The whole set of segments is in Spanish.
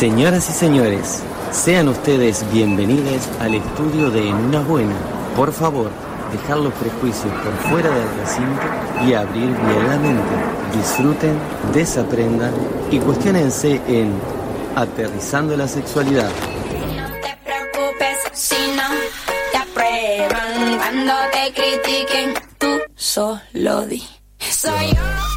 Señoras y señores, sean ustedes bienvenidos al estudio de En una buena. Por favor, dejar los prejuicios por fuera del recinto y abrir bien la mente. Disfruten, desaprendan y cuestionense en Aterrizando la Sexualidad. No te preocupes si no te aprueban cuando te critiquen. Tú solo di. Soy yo.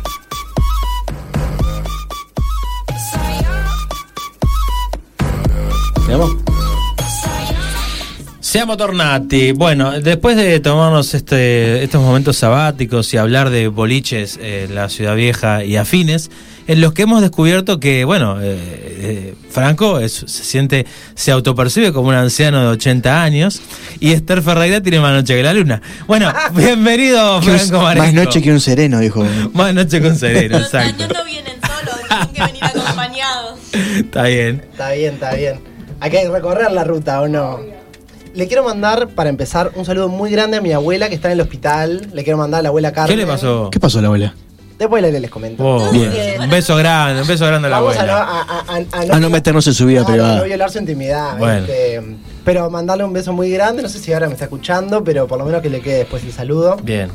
Siamo tornati. Bueno, después de tomarnos este, estos momentos sabáticos y hablar de boliches en la ciudad vieja y afines, en los que hemos descubierto que, bueno, eh, eh, Franco es- se siente, se autopercibe como un anciano de 80 años y Esther Ferreira tiene más noche que la luna. Bueno, bienvenido Que un- Franco Marenco. más noche que un sereno, dijo. Más noche con sereno, Los exacto. años no vienen solos, tienen que venir acompañados. Está bien. Está bien, está bien. Hay que recorrer la ruta, ¿o no? Le quiero mandar, para empezar, un saludo muy grande a mi abuela que está en el hospital. Le quiero mandar a la abuela Carmen. ¿Qué le pasó? ¿Qué pasó, la abuela? Después le- les comento. Oh, Bien. Un beso grande, un beso grande a la Vamos a no, abuela. a, a- a- A no meternos en su vida no, privada. No, no violar su intimidad. Bueno. este, pero mandarle un beso muy grande. No sé si ahora me está escuchando, pero por lo menos que le quede después el saludo. Bien.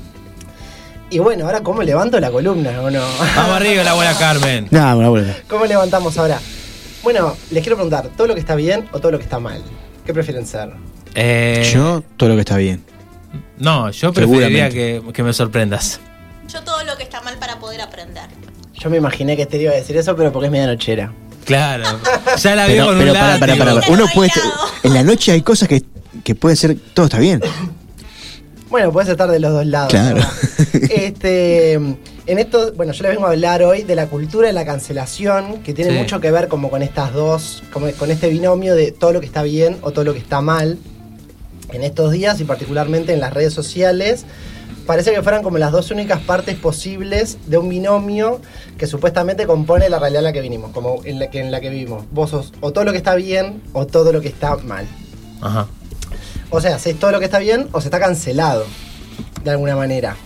Y bueno, ahora, ¿cómo levanto la columna o no? Vamos arriba la abuela Carmen. Nada, una abuela. ¿Cómo levantamos ahora? Bueno, les quiero preguntar, ¿todo lo que está bien o todo lo que está mal? ¿Qué prefieren ser? Eh, Yo, todo lo que está bien. No, yo preferiría que, Seguramente. que me sorprendas. Yo todo lo que está mal para poder aprender. Yo me imaginé que este iba a decir eso, pero porque es medianochera. Claro. Ya la vi Pero, con un pero para, para, para, látigo. Uno puede. En la noche hay cosas que, que pueden ser. Todo está bien. Bueno, puedes estar de los dos lados. Claro. ¿no? Este, en esto, bueno, yo les vengo a hablar hoy de la cultura de la cancelación, que tiene Sí. mucho que ver como con estas dos, como con este binomio de todo lo que está bien o todo lo que está mal. En estos días y particularmente en las redes sociales, parece que fueran como las dos únicas partes posibles de un binomio que supuestamente compone la realidad en la que vinimos, como en la que, en la que vivimos. Vos sos o todo lo que está bien o todo lo que está mal. Ajá. O sea, se es todo lo que está bien o se está cancelado, de alguna manera.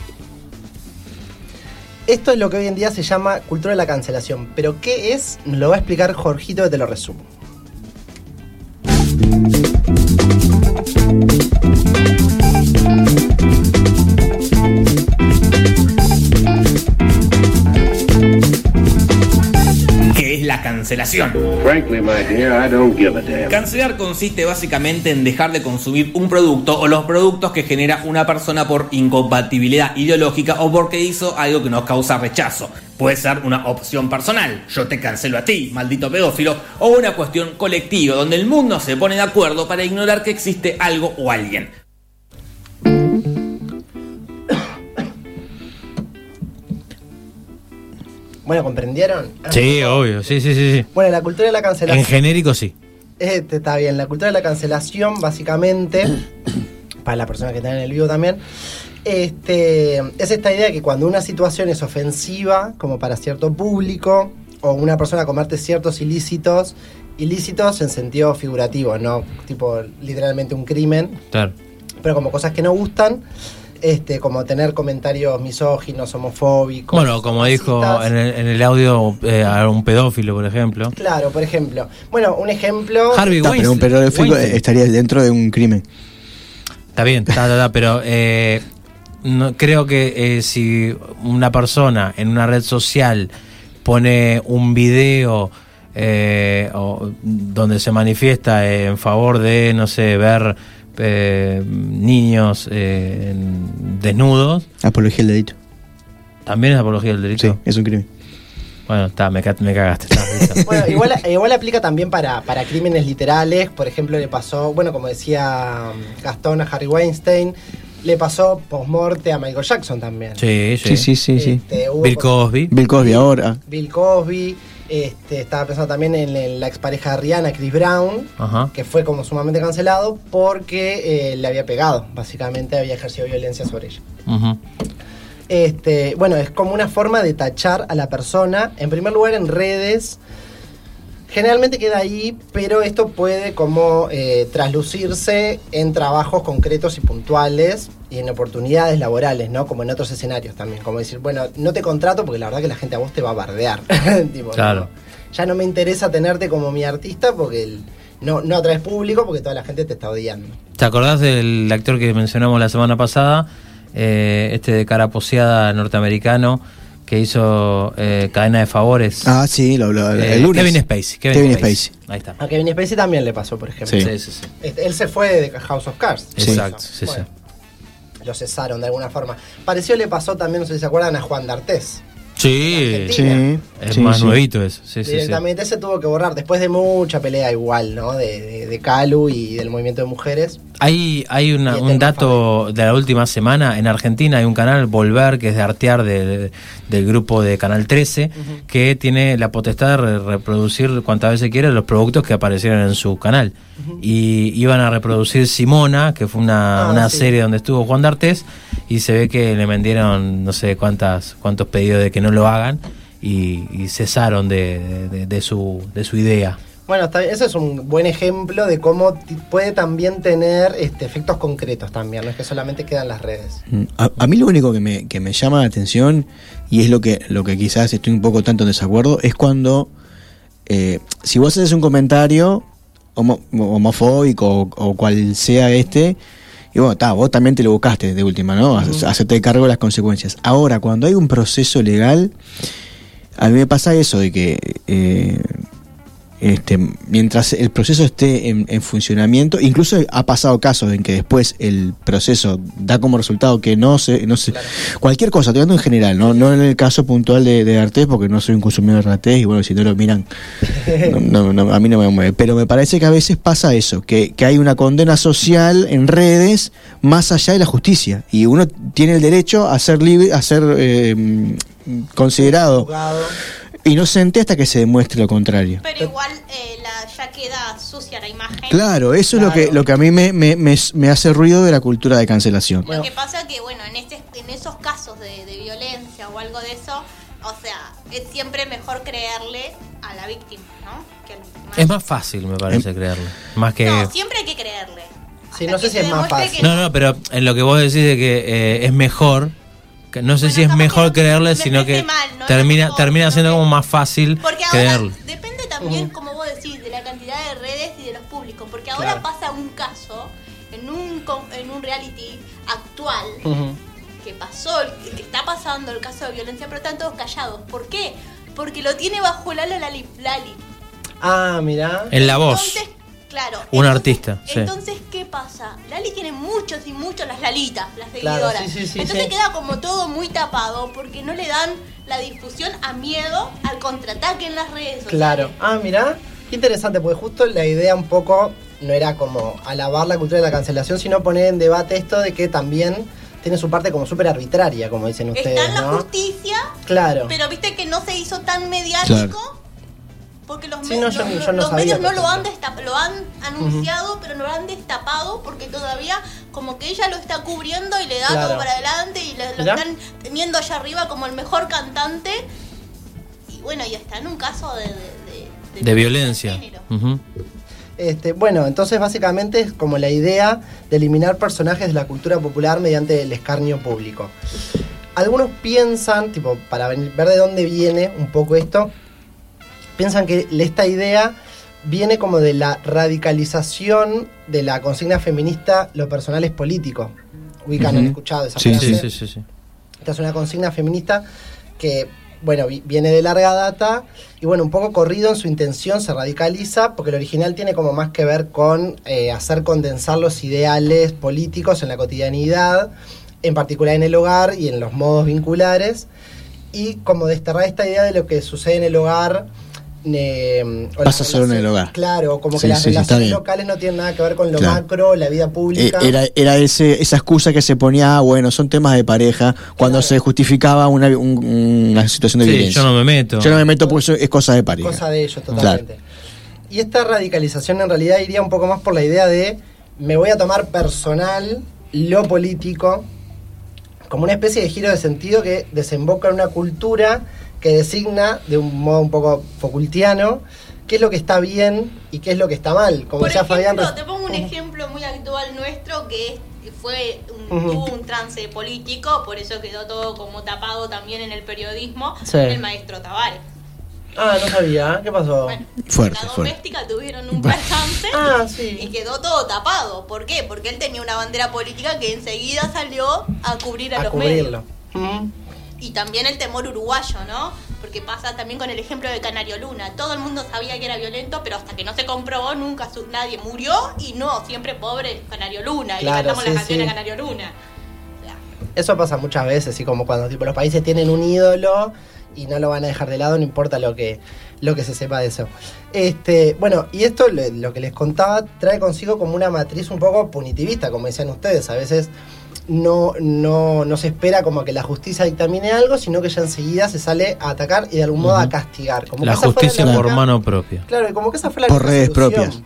Esto es lo que hoy en día se llama cultura de la cancelación. Pero ¿qué es? Nos lo va a explicar Jorgito, que te lo resumo. Damn. Cancelar consiste básicamente en dejar de consumir un producto o los productos que genera una persona por incompatibilidad ideológica o porque hizo algo que nos causa rechazo. Puede ser una opción personal, yo te cancelo a ti, maldito pedófilo, o una cuestión colectiva donde el mundo se pone de acuerdo para ignorar que existe algo o alguien. Bueno, ¿comprendieron? Sí, obvio. Sí, sí, sí. sí. Bueno, la cultura de la En cancelación. genérico sí. Este está bien. La cultura de la cancelación, básicamente, para la persona que está en el vivo también, este, es esta idea de que cuando una situación es ofensiva, como para cierto público, o una persona comete ciertos ilícitos, ilícitos en sentido figurativo, no tipo literalmente un crimen, Claro. pero como cosas que no gustan, este, como tener comentarios misóginos, homofóbicos. Bueno, como dijo en el, en el audio eh, a un pedófilo, por ejemplo. Claro, por ejemplo. Bueno, un ejemplo. Harvey Está, pero un Weinstein- pedófilo Weinstein. estaría dentro de un crimen. Está bien, está, está, está, pero eh, no, creo que eh, si una persona en una red social pone un video eh, o- donde se manifiesta en favor de, no sé, ver eh, niños eh, desnudos, Apología del delito. también es apología del delito. Sí, es un crimen. Bueno, está, me, me cagaste. está. Bueno, igual, igual aplica también para, para crímenes literales. Por ejemplo, le pasó, bueno, como decía um, Gastón a Harry Weinstein, le pasó post-morte a Michael Jackson también. Sí, Sí, sí, sí, sí. Este, Bill Cosby. Bill Cosby ahora. Bill Cosby. Este, estaba pensando también en, en la expareja de Rihanna, Chris Brown, Ajá. que fue como sumamente cancelado porque eh, le había pegado. Básicamente había ejercido violencia sobre ella. Este, bueno, es como una forma de tachar a la persona. En primer lugar, en redes. Generalmente queda ahí, pero esto puede como eh, traslucirse en trabajos concretos y puntuales. y en oportunidades laborales, ¿no? Como en otros escenarios también. Como decir, bueno, no te contrato porque la verdad que la gente a vos te va a bardear. Tipo, Claro. no, ya no me interesa tenerte como mi artista porque el- no, no atraes público porque toda la gente te está odiando. ¿Te acordás del actor que mencionamos la semana pasada? Eh, este de cara poseada norteamericano que hizo eh, Cadena de Favores. Ah, sí, lo habló Eh, el lunes. Kevin Spacey. Kevin, Kevin Spacey. Spacey. Ahí está. A Kevin Spacey también le pasó, por ejemplo. Sí. Sí, sí, sí. Este, él se fue de House of Cards. Sí. Exacto, sí, Bueno, sí. Lo cesaron de alguna forma. Parecido le pasó también, no sé si se acuerdan, a Juan D'Artés. Sí, es sí, más sí. nuevito eso. Sí, sí, sí. Directamente se tuvo que borrar después de mucha pelea igual, ¿no? De, de, de Calu y del movimiento de mujeres. Hay, hay una- el un dato de la última semana. En Argentina hay un canal, Volver, que es de Artear, de- del grupo de Canal 13, que tiene la potestad de re- reproducir cuantas veces quiere los productos que aparecieron en su canal. Y iban a reproducir Simona, que fue una, Ah, una sí. serie donde estuvo Juan D'Artés, y se ve que le vendieron no sé cuántas cuántos pedidos de que no lo hagan, y, y cesaron de, de- de su, de su idea. Bueno, ese es un buen ejemplo de cómo puede también tener este, efectos concretos también, no es que solamente quedan las redes. Mm, A, a mí lo único que me, que me llama la atención, y es lo que, lo que quizás estoy un poco tanto en desacuerdo, es cuando, eh, si vos haces un comentario homo- homofóbico o, o cual sea este, y bueno, vos también te lo buscaste de última, ¿no? Hace- Hacerte cargo de las consecuencias. Ahora, cuando hay un proceso legal, a mí me pasa eso de que eh, este, mientras el proceso esté en, en funcionamiento, incluso ha pasado casos en que después el proceso da como resultado que no se, no se cualquier cosa, estoy hablando en general, no, no en el caso puntual de, de Artés, porque no soy un consumidor de Artés y bueno, si no lo miran, no, no, no, a mí no me mueve, pero me parece que a veces pasa eso, que, que hay una condena social en redes más allá de la justicia y uno tiene el derecho a ser libre, a ser eh, considerado Juzgado. Inocente hasta que se demuestre lo contrario. Pero igual eh, la, ya queda sucia la imagen. Claro, eso es lo que, Claro. lo que a mí me, me, me, me hace ruido de la cultura de cancelación. Lo que pasa que, bueno, en, este, en esos casos de, de violencia o algo de eso, o sea, es siempre mejor creerle a la víctima, ¿no? Que. Es más fácil, me parece, creerle. Más que... No, siempre hay que creerle. Sí, no sé si es más fácil. que No, no, pero en lo que vos decís de que eh, es mejor, no sé Bueno, si es mejor creerle, sino que mal, no termina termina siendo como más fácil Porque ahora depende también, como vos decís, de la cantidad de redes y de los públicos. Porque ahora Claro. pasa un caso en un, en un reality actual que pasó, el- que está pasando el caso de violencia, pero están todos callados. ¿Por qué? Porque lo tiene bajo el ala Lali. Lali. Ah, mirá. En la voz. Entonces, claro. Un entonces- artista, sí. Entonces, ¿qué pasa? Lali tiene muchos y muchos las Lalitas, las Claro, seguidoras. sí, sí, sí, entonces sí. queda como todo muy tapado porque no le dan la difusión a miedo al contraataque en las redes sociales. Claro. Ah, mirá. Qué interesante, porque justo la idea un poco no era como alabar la cultura de la cancelación, sino poner en debate esto de que también tiene su parte como súper arbitraria, como dicen ustedes, Está en la ¿no? justicia, Claro. pero viste que no se hizo tan mediático. Claro. Porque los, Sí, me- no, yo- los- yo no los sabía, medios no lo han, lo han anunciado, pero no lo han destapado porque todavía como que ella lo está cubriendo y le da Claro. todo para adelante y le- lo están teniendo allá arriba como el mejor cantante. Y bueno, y está en un caso de... De, De violencia. Este, bueno, entonces básicamente es como la idea de eliminar personajes de la cultura popular mediante el escarnio público. Algunos piensan, tipo, para venir- ver de dónde viene un poco esto, piensan que esta idea viene como de la radicalización de la consigna feminista lo personal es político. Ubican, han Ujú. escuchado esa Sí, frase. Sí, sí, sí, sí. Esta es una consigna feminista que, bueno, vi- viene de larga data y, bueno, un poco corrido en su intención, se radicaliza, porque el original tiene como más que ver con eh, hacer condensar los ideales políticos en la cotidianidad, en particular en el hogar y en los modos vinculares, y como desterrar esta idea de lo que sucede en el hogar. Eh, o Pasa solo en el hogar. Claro, como que las sí, relaciones locales no tienen nada que ver con lo Claro. macro, la vida Eh, pública. Era, era ese, esa excusa que se ponía, ah, bueno, son temas de pareja, cuando Claro. se justificaba una, un- una situación de Sí, violencia. yo no me meto. Yo no me meto porque es cosa de pareja. Cosa de ellos, totalmente. Y esta radicalización en realidad iría un poco más por la idea de me voy a tomar personal lo político como una especie de giro de sentido que desemboca en una cultura que designa de un modo un poco Foucaultiano qué es lo que está bien y qué es lo que está mal. Como Por decía ejemplo, Fabián. te pongo un ejemplo muy actual nuestro que es fue un, tuvo un trance político, por eso quedó todo como tapado también en el periodismo, Sí. el maestro Tavares. Ah, no sabía. ¿Qué pasó? Bueno, Fuerte, la fuerte. doméstica tuvieron un percance Ah, sí. y quedó todo tapado. ¿Por qué? Porque él tenía una bandera política que enseguida salió a cubrir a, a los cubrirlo. medios. Mm. Y también el temor uruguayo, ¿no? Porque pasa también con el ejemplo de Canario Luna. Todo el mundo sabía que era violento, pero hasta que no se comprobó, nunca su- nadie murió. Y no, siempre pobre Canario Luna. y Claro, cantamos sí, las canciones sí. a Canario Luna. O sea, Eso pasa muchas veces, y como cuando tipo, los países tienen un ídolo y no lo van a dejar de lado, no importa lo que, lo que se sepa de eso. Este, bueno, y esto lo, lo que les contaba trae consigo como una matriz un poco punitivista, como decían ustedes. A veces no, no, no se espera como que la justicia dictamine algo, sino que ya enseguida se sale a atacar y de algún modo a castigar. Como La justicia la por mano propia. Claro, y como que esa fue la Por redes propias.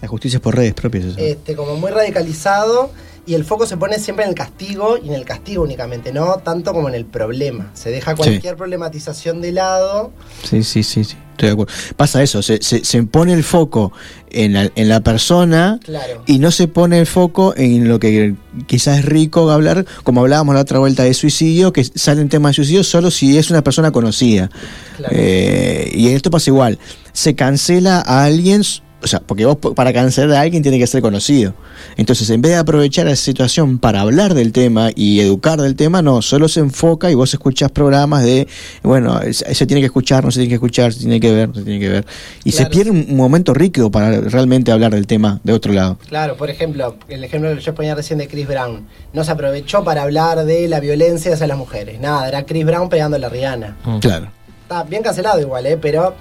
La justicia es por redes propias. eso. este, como muy radicalizado y el foco se pone siempre en el castigo y en el castigo únicamente, no tanto como en el problema. Se deja cualquier problematización de lado. Sí, sí, sí, sí, estoy de acuerdo. Pasa eso, se, se, se pone el foco en la, en la persona Claro. y no se pone el foco en lo que quizás es rico hablar, como hablábamos la otra vuelta de suicidio, que salen temas de suicidio solo si es una persona conocida. Claro. Eh, y esto pasa igual, se cancela a alguien, o sea, porque vos para cancelar a alguien tiene que ser conocido. Entonces, en vez de aprovechar esa situación para hablar del tema y educar del tema, no, solo se enfoca y vos escuchás programas de, bueno, se tiene que escuchar, no se tiene que escuchar, se tiene que ver, no se tiene que ver. Y se pierde un un momento rico para realmente hablar del tema de otro lado. Claro, por ejemplo, el ejemplo que yo ponía recién de Chris Brown. No se aprovechó para hablar de la violencia hacia las mujeres. Nada, era Chris Brown pegando a la Rihanna. Mm. Claro. Está bien cancelado igual, ¿eh? Pero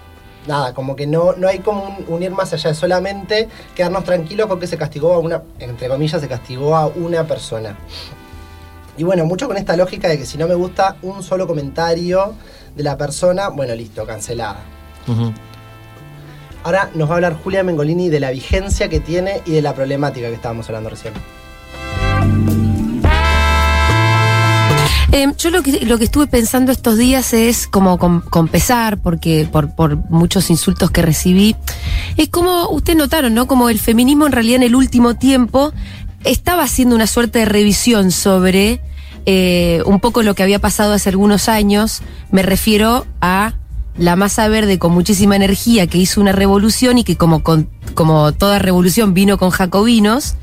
nada, como que no, no hay como un, un ir más allá, solamente quedarnos tranquilos con que se castigó a una, entre comillas, se castigó a una persona. Y bueno, mucho con esta lógica de que si no me gusta un solo comentario de la persona, bueno, listo, cancelada. Ahora nos va a hablar Julia Mengolini de la vigencia que tiene y de la problemática que estábamos hablando recién. Eh, yo lo que, lo que estuve pensando estos días es como con, con pesar, porque por, por muchos insultos que recibí, es como, ustedes notaron, ¿no? Como el feminismo en realidad en el último tiempo estaba haciendo una suerte de revisión sobre eh, un poco lo que había pasado hace algunos años. Me refiero a la masa verde con muchísima energía que hizo una revolución y que como, con, como toda revolución vino con jacobinos.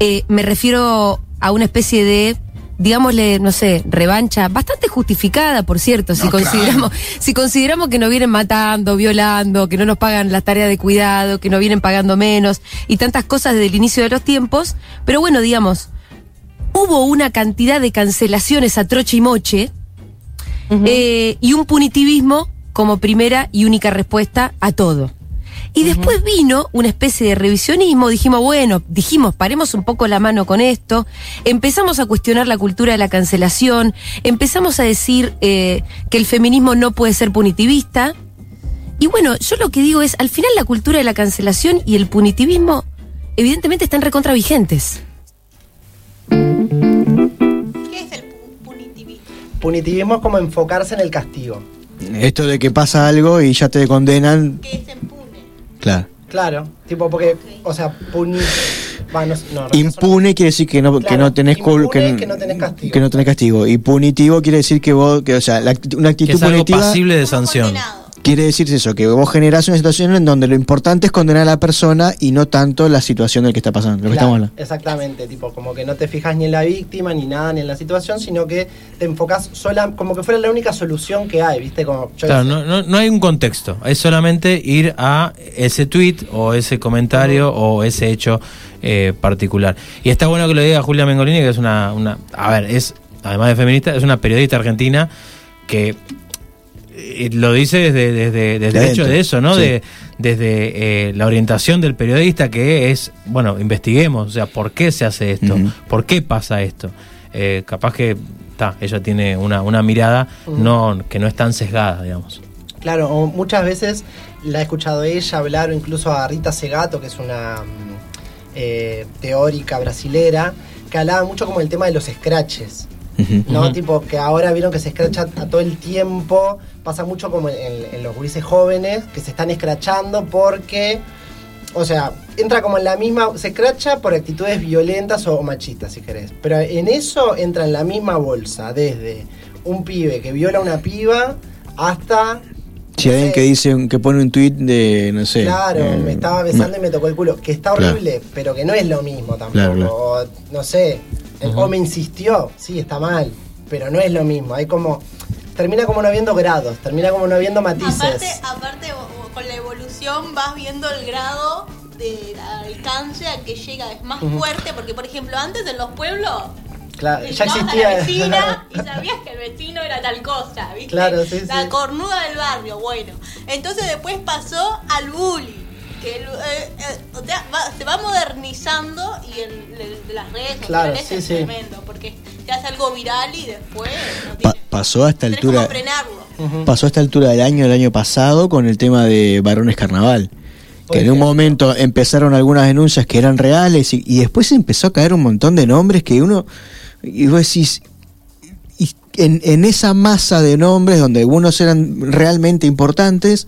Eh, me refiero a una especie de, digámosle, no sé, revancha, bastante justificada, por cierto, si consideramos, si consideramos que nos vienen matando, violando, que no nos pagan las tareas de cuidado, que nos vienen pagando menos, y tantas cosas desde el inicio de los tiempos. Pero bueno, digamos, hubo una cantidad de cancelaciones a troche y moche, eh, y un punitivismo como primera y única respuesta a todo. Y después vino una especie de revisionismo, dijimos, bueno, dijimos, paremos un poco la mano con esto, empezamos a cuestionar la cultura de la cancelación, empezamos a decir eh, que el feminismo no puede ser punitivista. Y bueno, yo lo que digo es, al final la cultura de la cancelación y el punitivismo evidentemente están recontravigentes. ¿Qué es el pu- punitivismo? Punitivismo es como enfocarse en el castigo. Esto de que pasa algo y ya te condenan, ¿Qué es impune? Claro. Claro, tipo porque, o sea, puni... va, no, no, Impune quiere decir que no, que no tenés impune que, es que no tenés castigo. que no tenés castigo. Y punitivo quiere decir que vos, que, o sea, la una Que actitud es algo punitiva pasible de sanción. condenado. Quiere decir eso, que vos generás una situación en donde lo importante es condenar a la persona y no tanto la situación del que está pasando, lo que Claro, estamos hablando. Exactamente, tipo, como que no te fijas ni en la víctima ni nada, ni en la situación, sino que te enfocas sola, como que fuera la única solución que hay, ¿viste? Como, yo Claro, no, no, no hay un contexto, es solamente ir a ese tweet o ese comentario o ese hecho eh, particular. Y está bueno que lo diga Julia Mengolini, que es una, una, a ver, es, además de feminista, es una periodista argentina que lo dice desde, desde, desde De el hecho de eso, ¿no? sí. De, desde eh, la orientación del periodista, que es, bueno, investiguemos, o sea, ¿por qué se hace esto? ¿Por qué pasa esto? Eh, capaz que, ta, ella tiene una, una mirada no, que no es tan sesgada, digamos. Claro, o muchas veces la he escuchado ella hablar, o incluso a Rita Segato, que es una mm, eh, teórica brasilera, que hablaba mucho como el tema de los scratches. ¿No? Tipo que ahora vieron que se escracha a todo el tiempo, pasa mucho como en, en los gurises jóvenes que se están escrachando porque O sea, entra como en la misma. Se cracha por actitudes violentas o machistas, si querés. Pero en eso entra en la misma bolsa, desde un pibe que viola a una piba hasta. Si alguien que dice, que pone un tweet de, no sé. Claro, eh, me estaba besando y me tocó el culo. Que está Claro. horrible, pero que no es lo mismo tampoco. Claro, claro. O, no sé, el o me insistió, sí, está mal, pero no es lo mismo. Hay como. Termina como no habiendo grados, termina como no habiendo matices. Aparte, aparte con la evolución vas viendo el grado de alcance a que llega, es más fuerte, porque por ejemplo antes en los pueblos Claro, ya existía. a la vecina y sabías que el vecino era tal cosa, ¿viste? Claro, sí, La sí. cornuda del barrio, bueno. Entonces después pasó al bullying. Que el- eh, eh, o sea, va- se va modernizando y el, el- de las redes Claro, sociales sí, es sí. tremendo, porque se hace algo viral y después no pa- tiene- pasó a esta altura. Pasó a esta altura del año, el año pasado, con el tema de Varones Carnaval. Que en un momento empezaron algunas denuncias que eran reales y, y después empezó a caer un montón de nombres que uno. Y vos decís. Y en, en esa masa de nombres donde algunos eran realmente importantes,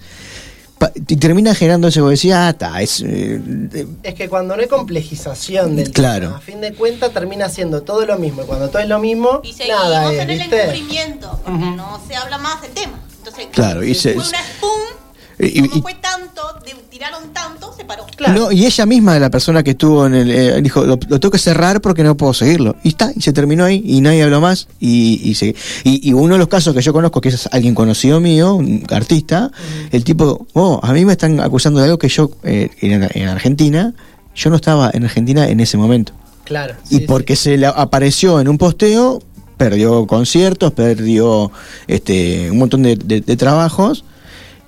y termina generando eso decía, ah, ta, es. eh, eh, Es que cuando no hay complejización del Claro. tema, a fin de cuentas termina siendo todo lo mismo. Y cuando todo es lo mismo, Y seguimos nada es, en el ¿viste? encubrimiento, porque no se habla más del tema. Entonces, Claro, y se- fue una pum, y- como y- fue tanto, de- tiraron tanto, se paró. Claro. No, y ella misma, la persona que estuvo en el. eh, dijo, lo, lo tengo que cerrar porque no puedo seguirlo. Y está, y se terminó ahí, y nadie habló más. Y, y, se- y, y uno de los casos que yo conozco, que es alguien conocido mío, un artista, el tipo, oh, a mí me están acusando de algo que yo, eh, en, en Argentina, yo no estaba en Argentina en ese momento. Claro. y sí, porque se le apareció en un posteo, perdió conciertos, perdió este un montón de, de- de trabajos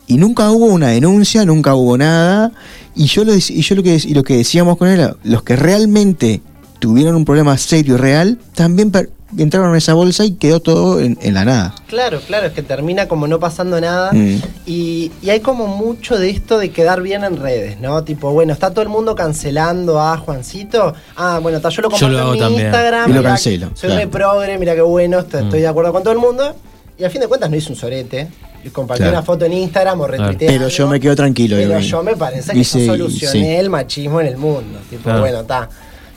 y nunca hubo una denuncia, nunca hubo nada. Y yo lo, y yo lo que y lo que decíamos con él, era, los que realmente tuvieron un problema serio y real, también per- entraron en esa bolsa y quedó todo en, en la nada. Claro, claro, es que termina como no pasando nada. Mm. Y, y hay como mucho de esto de quedar bien en redes, ¿no? Tipo, bueno, está todo el mundo cancelando a Juancito. Ah, bueno, está, yo lo Yo comparto lo hago en mi también. Instagram. Y lo mirá, cancelo, Soy claro. re progre, mira qué bueno, estoy, Mm. estoy de acuerdo con todo el mundo. Y a fin de cuentas no hice un sorete. Y compartí Claro. una foto en Instagram o retuiteé Pero algo. yo me quedo tranquilo. Pero yo me parece que dice- yo solucioné sí. el machismo en el mundo. Tipo, Claro. bueno, está.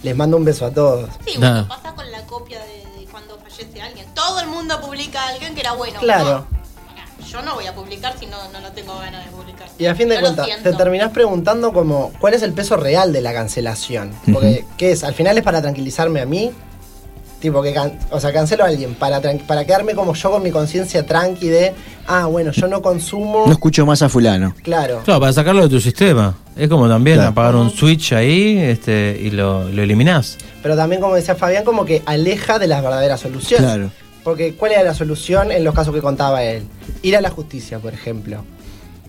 Les mando un beso a todos. Sí, bueno, pasa con la copia de, de cuando fallece alguien. Todo el mundo publica a alguien que era bueno. Claro. No, yo no voy a publicar si no, no, no tengo ganas de publicar. Y a fin de cuentas, te terminás preguntando como, ¿cuál es el peso real de la cancelación? Porque, ¿qué es? ¿Al final es para tranquilizarme a mí? Tipo, que can- o sea, cancelo a alguien para, para quedarme como yo con mi conciencia tranqui de, ah, bueno, yo no consumo. No escucho más a fulano. claro. Claro, para sacarlo de tu sistema. Es como también Claro. apagar un switch ahí este, y lo, lo eliminás. Pero también, como decía Fabián, como que aleja de las verdaderas soluciones. Claro. Porque, ¿cuál era la solución en los casos que contaba él? Ir a la justicia, por ejemplo.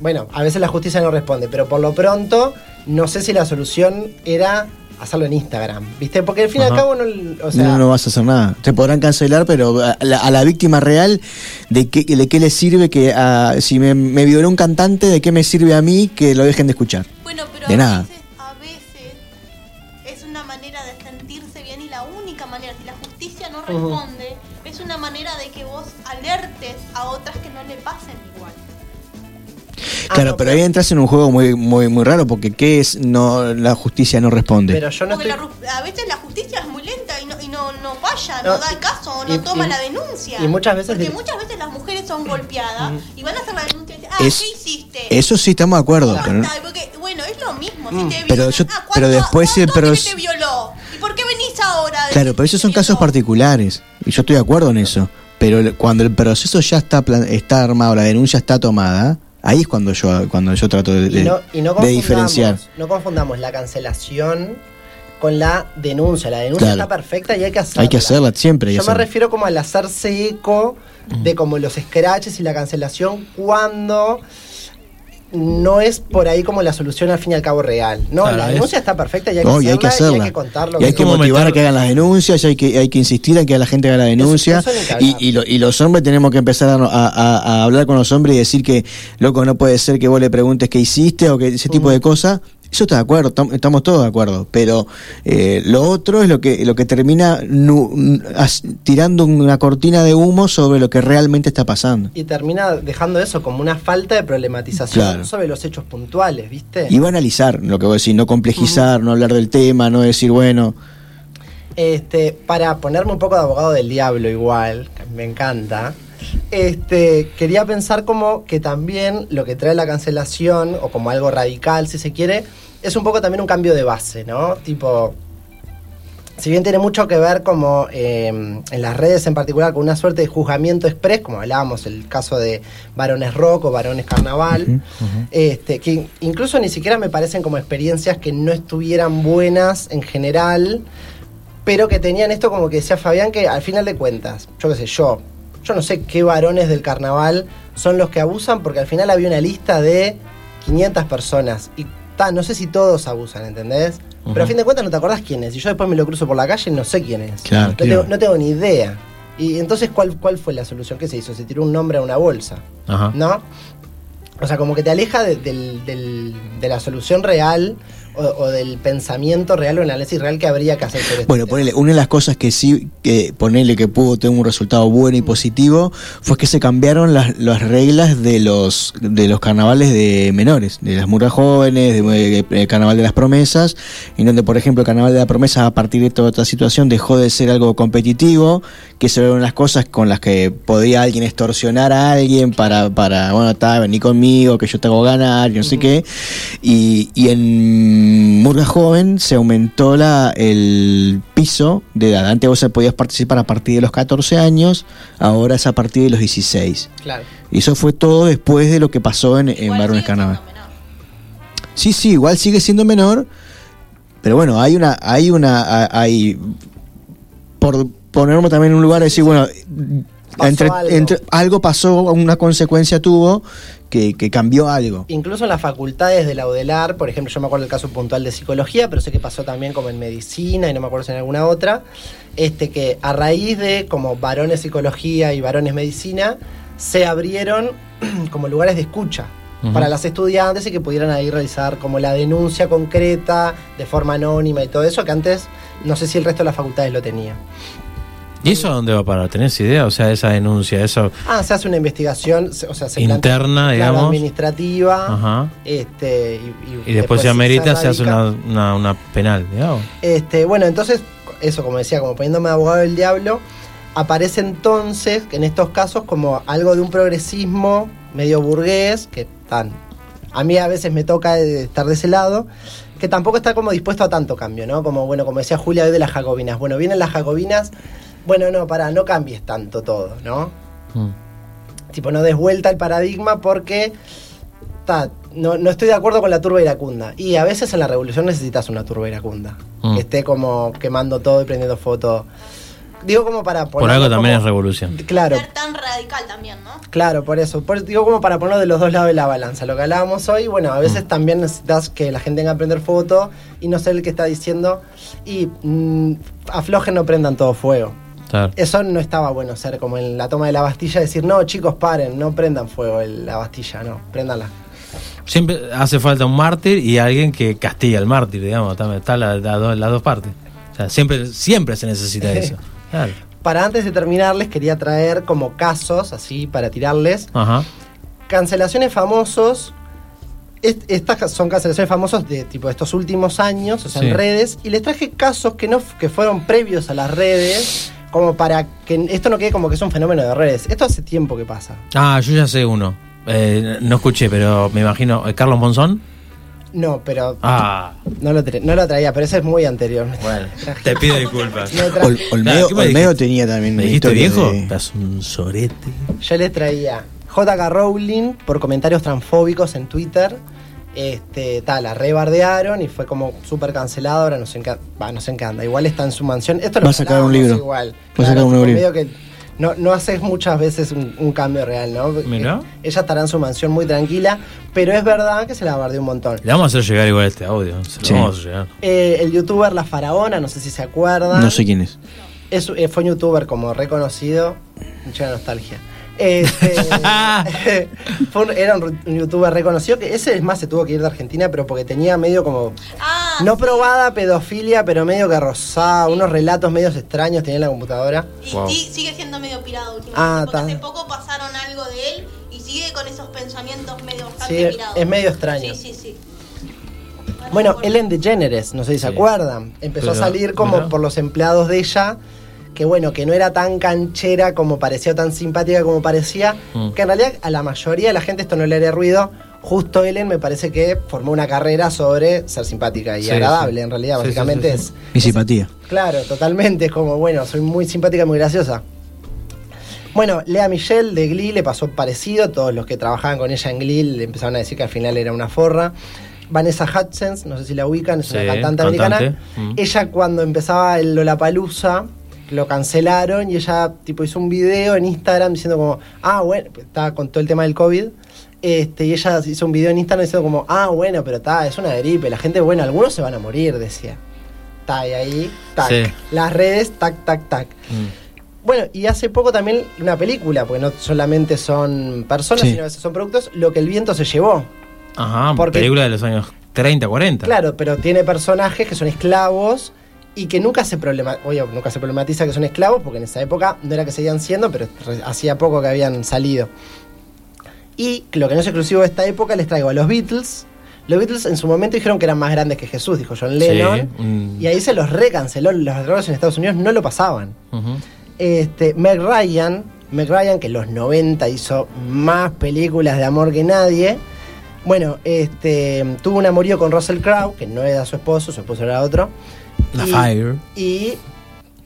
Bueno, a veces la justicia no responde, pero por lo pronto, no sé si la solución era hacerlo en Instagram, ¿viste? Porque al fin y al cabo, no, o sea, no, no vas a hacer nada. Te podrán cancelar, pero a la, a la víctima real, ¿de qué, de qué le sirve que ah, si me, me violó un cantante, de qué me sirve a mí que lo dejen de escuchar? Bueno, pero De a, nada. Veces, a veces es una manera de sentirse bien y la única manera, si la justicia no responde, es una manera de que vos alertes a otras que no le pasen claro, no, pero ahí entras en un juego muy muy muy raro porque qué es no la justicia no responde. pero yo no estoy... la a veces la justicia es muy lenta y no, y no, no falla, No, no, da el caso, no y- toma y- la denuncia. y muchas veces Porque muchas veces las mujeres son golpeadas y van a hacer la denuncia y dicen, ah, Es- ¿qué hiciste? Eso sí estamos de acuerdo, pero porque, bueno, es lo mismo. Si te Pero violan, yo- ah, pero ¿cuánto- después sí, cuánto pero te violó? ¿Y por qué venís ahora? claro, pero esos son casos particulares y yo estoy de acuerdo en eso. Pero cuando el proceso ya está plan- está armado, la denuncia está tomada, ahí es cuando yo cuando yo trato de, Y de- no, y no de diferenciar. no confundamos la cancelación con la denuncia. La denuncia Claro. está perfecta y hay que hacerla. Hay que hacerla siempre. hay Yo me refiero como al hacerse eco de como los scratches y la cancelación cuando no es por ahí como la solución al fin y al cabo real. No, Claro, la es- denuncia está perfecta y hay que, No, y hay que hacerla, y hacerla. hay que contarlo. Y hay que ¿Cómo motivar meter- a que hagan las denuncias, y hay que, hay que insistir en que la gente haga la denuncia. eso y, y, lo- y los hombres tenemos que empezar a, a- a- a hablar con los hombres y decir que, loco, no puede ser que vos le preguntes qué hiciste o que ese tipo de cosas. Eso está de acuerdo, tam- estamos todos de acuerdo. Pero eh, lo otro es lo que, lo que termina nu- as- tirando una cortina de humo sobre lo que realmente está pasando. Y termina dejando eso como una falta de problematización Claro. sobre los hechos puntuales, ¿viste? Y va a analizar lo que voy a decir, no complejizar, no hablar del tema, no decir, bueno, Este, para ponerme un poco de abogado del diablo igual, que me encanta, este, quería pensar como que también lo que trae la cancelación, o como algo radical si se quiere, es un poco también un cambio de base, ¿no? Tipo, si bien tiene mucho que ver como eh, en las redes en particular con una suerte de juzgamiento express, como hablábamos, el caso de varones rock o varones carnaval, este, que in- incluso ni siquiera me parecen como experiencias que no estuvieran buenas en general, pero que tenían esto como que decía Fabián, que al final de cuentas, yo qué sé, yo, yo no sé qué varones del carnaval son los que abusan, porque al final había una lista de 500 personas, y ta, no sé si todos abusan, ¿entendés? Pero a fin de cuentas no te acordás quién es, y yo después me lo cruzo por la calle y no sé quién es. Claro, no. Tengo, no tengo ni idea. Y entonces, ¿cuál, ¿cuál fue la solución? ¿Qué se hizo? Se tiró un nombre a una bolsa. Ajá. ¿no? O sea, como que te aleja de, del- del- de la solución real o, o del pensamiento real o el análisis real que habría que hacer sobre este Bueno, ponele, una de las cosas que sí, que ponele que pudo tener un resultado bueno y positivo, fue que se cambiaron las, las reglas de los de los carnavales de menores, de las murgas jóvenes, de, el carnaval de las promesas, en donde, por ejemplo, el carnaval de la promesa, a partir de toda esta situación, dejó de ser algo competitivo, que eso eran las cosas con las que podía alguien extorsionar a alguien para, para bueno, está, vení conmigo, que yo te hago ganar, y no sé qué. Y, y en Murga Joven se aumentó la, el piso de edad. Antes vos podías participar a partir de los 14 años, ahora es a partir de los 16. Claro. Y eso fue todo después de lo que pasó en, en sigue Carnaval. Sí, sí, igual sigue siendo menor, pero bueno, hay una, hay una, hay, por ponerme también en un lugar de decir, bueno, Pasó entre, algo. entre- algo pasó, una consecuencia tuvo que, que cambió algo. Incluso en las facultades de la UDELAR, por ejemplo, yo me acuerdo del caso puntual de psicología, pero sé que pasó también como en medicina y no me acuerdo si en alguna otra, este que a raíz de como varones psicología y varones medicina, se abrieron como lugares de escucha para las estudiantes y que pudieran ahí realizar como la denuncia concreta de forma anónima y todo eso, que antes no sé si el resto de las facultades lo tenía. ¿Y eso a dónde va a parar? ¿Tenés idea? O sea, esa denuncia, eso. Ah, se hace una investigación, se- o sea, se Interna, digamos. administrativa. Ajá. Este, y, Y después, si amerita, se hace una, una, una penal, digamos. Este, bueno, entonces, eso, como decía, como poniéndome de abogado del diablo, aparece entonces, en estos casos, como algo de un progresismo medio burgués, que tan. A mí a veces me toca estar de ese lado, que tampoco está como dispuesto a tanto cambio, ¿no? Como, bueno, como decía Julia hoy de las jacobinas. Bueno, vienen las jacobinas, bueno, no, para, no cambies tanto todo, ¿no? Mm. tipo no des vuelta el paradigma porque ta, no, no estoy de acuerdo con la turba iracunda. Y a veces en la revolución necesitas una turba iracunda. Mm. Que esté como quemando todo y prendiendo foto. Digo como para Por ponerlo algo también como- es revolución. Claro, Ser tan radical también, ¿no? claro, por eso. Por- digo como para ponerlo de los dos lados de la balanza. Lo que hablábamos hoy, bueno, a Mm. veces también necesitas que la gente venga a prender foto y no ser el que está diciendo y mm, aflojen, no prendan todo fuego. Claro. Eso no estaba bueno ser como en la toma de la Bastilla, decir, no, chicos, paren, no prendan fuego el- la Bastilla, no, préndanla. Siempre hace falta un mártir y alguien que castiga al mártir, digamos. Está, está la- la las dos partes. O sea, siempre, siempre se necesita eso. Claro. Para antes de terminar, les quería traer como casos, así, para tirarles, Ajá. cancelaciones famosos. Est- Estas son cancelaciones famosos de tipo estos últimos años, o sea, Sí. en redes, y les traje casos que no que fueron previos a las redes, como para que esto no quede como que es un fenómeno de redes. Esto hace tiempo que pasa. Ah, yo ya sé uno. Eh, no escuché, pero me imagino. ¿eh, ¿Carlos Monzón? No, pero Ah, no, lo tra- no lo traía, pero ese es muy anterior. bueno. Te pido disculpas. No tra- Ol- Olmedo, ¿qué me Olmedo tenía también ¿Me dijiste viejo? de- Estás un sorete. Yo les traía JK Rowling por comentarios transfóbicos en Twitter. Este, tal, la rebardearon y fue como súper cancelado. Ahora no sé en qué, va, no sé en qué anda. Igual está en su mansión. Esto lo Va a sacar un libro. Igual. Va a sacar un libro. medio que no, no haces muchas veces un, un cambio real, ¿no? Mirá. Eh, Ella estará en su mansión muy tranquila, pero es verdad que se la bardeó un montón. Le vamos a hacer llegar igual este audio. Se lo Sí. vamos a llegar. Eh, el youtuber La Faraona, no sé si se acuerdan. No sé quién es. Es, eh, fue un youtuber como reconocido, mucha nostalgia. Este, fue un- era un, un youtuber reconocido que ese es más se tuvo que ir de Argentina, pero porque tenía medio como Ah, no probada pedofilia, pero medio que rozaba, unos relatos medios extraños tenía en la computadora. y Wow. sí, sigue siendo medio pirado últimamente. Ah, porque ta. hace poco pasaron algo de él y sigue con esos pensamientos medio bastante Sí, pirados. es medio extraño. Sí, sí, sí. Bueno, Ellen DeGeneres, no sé si se acuerdan, empezó a salir como por los empleados de ella, que bueno, que no era tan canchera como parecía, o tan simpática como parecía, Mm. que en realidad a la mayoría de la gente esto no le haría ruido. Justo Ellen me parece que formó una carrera sobre ser simpática y Sí, agradable, sí. en realidad, Sí, sí, básicamente sí, sí. es... Mi simpatía. Claro, totalmente, es como, bueno, soy muy simpática, muy graciosa. Bueno, Lea Michelle de Glee le pasó parecido, todos los que trabajaban con ella en Glee le empezaron a decir que al final era una forra. Vanessa Hudgens, no sé si la ubican, es Sí, una cantante, cantante. americana. Mm. Ella cuando empezaba el Lollapalooza, lo cancelaron y ella tipo hizo un video en Instagram diciendo como, ah, bueno, pues, estaba con todo el tema del COVID. Este, y ella hizo un video en Instagram diciendo como, ah, bueno, pero está, es una gripe, la gente, bueno, algunos se van a morir, decía. Está y ahí, tac. Sí. Las redes, tac, tac, tac. Mm. Bueno, y hace poco también una película, porque no solamente son personas, Sí. sino a veces son productos, Lo que el viento se llevó. Ajá, Porque- película de los años 30, 40. Claro, pero tiene personajes que son esclavos y que nunca se problema, oye, nunca se problematiza que son esclavos, porque en esa época no era que seguían siendo, pero hacía poco que habían salido. Y lo que no es exclusivo de esta época, les traigo a los Beatles. Los Beatles en su momento dijeron que eran más grandes que Jesús, dijo John Lennon. mm. Y ahí se los recanceló. Los drogas en Estados Unidos no lo pasaban. Ujú. Este, Meg Ryan, Meg Ryan, que en los 90 hizo más películas de amor que nadie. Bueno, este, tuvo un amorío con Russell Crowe, que no era su esposo, su esposo era otro. La Y- Fire. Y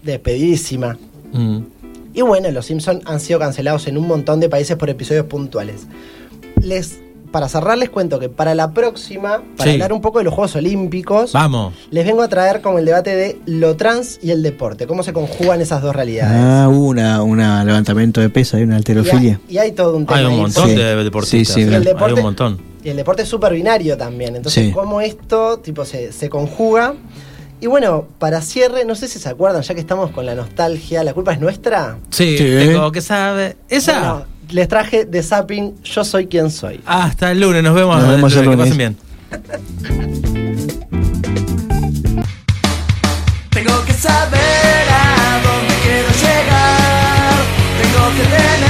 despedidísima. Mm. Y bueno, los Simpsons han sido cancelados en un montón de países por episodios puntuales. Les, para cerrar, les cuento que para la próxima, para Sí. hablar un poco de los Juegos Olímpicos, Vamos. les vengo a traer como el debate de lo trans y el deporte, cómo se conjugan esas dos realidades. Ah, hubo una, una levantamiento de pesa y una y, hay, alterofilia. y hay todo un tema Hay un montón de deportistas. Sí, sí, Y el Hay deporte- un montón. Y el deporte es súper binario también. Entonces, Sí. cómo esto tipo se, se conjuga. Y bueno, para cierre, no sé si se acuerdan, ya que estamos con la nostalgia, ¿la culpa es nuestra? Sí, Sí. tengo que saber. Esa. Bueno, les traje de Zapping Yo Soy Quien Soy. Hasta el lunes, nos vemos. Nos vemos el Que pasen bien. Tengo que saber a dónde quiero llegar. Tengo que tener